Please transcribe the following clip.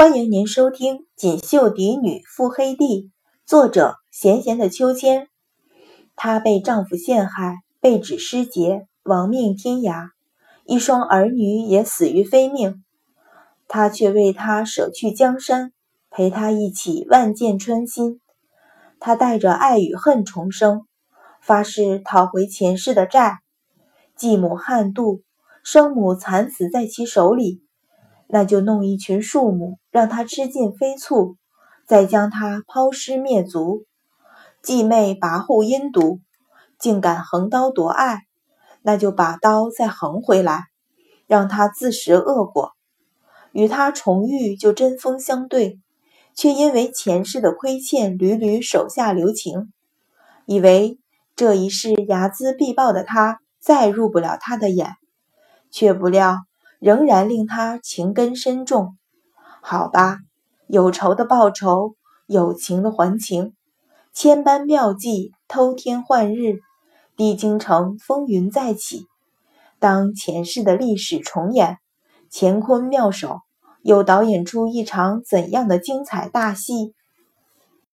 欢迎您收听《锦绣嫡女负黑帝》，作者闲闲的秋千。她被丈夫陷害，被指失节，亡命天涯，一双儿女也死于非命。她却为他舍去江山，陪他一起万箭穿心。她带着爱与恨重生，发誓讨回前世的债。继母悍妒，生母惨死在其手里。那就弄一群树木，让他吃尽飞醋，再将他抛尸灭族。继妹跋扈阴毒，竟敢横刀夺爱，那就把刀再横回来，让他自食恶果。与他重遇就针锋相对，却因为前世的亏欠屡屡手下留情，以为这一世睚眦必报的他再入不了他的眼，却不料。仍然令他情根深重。好吧，有仇的报仇，有情的还情，千般妙计，偷天换日，帝京城风云再起。当前世的历史重演，乾坤妙手又导演出一场怎样的精彩大戏？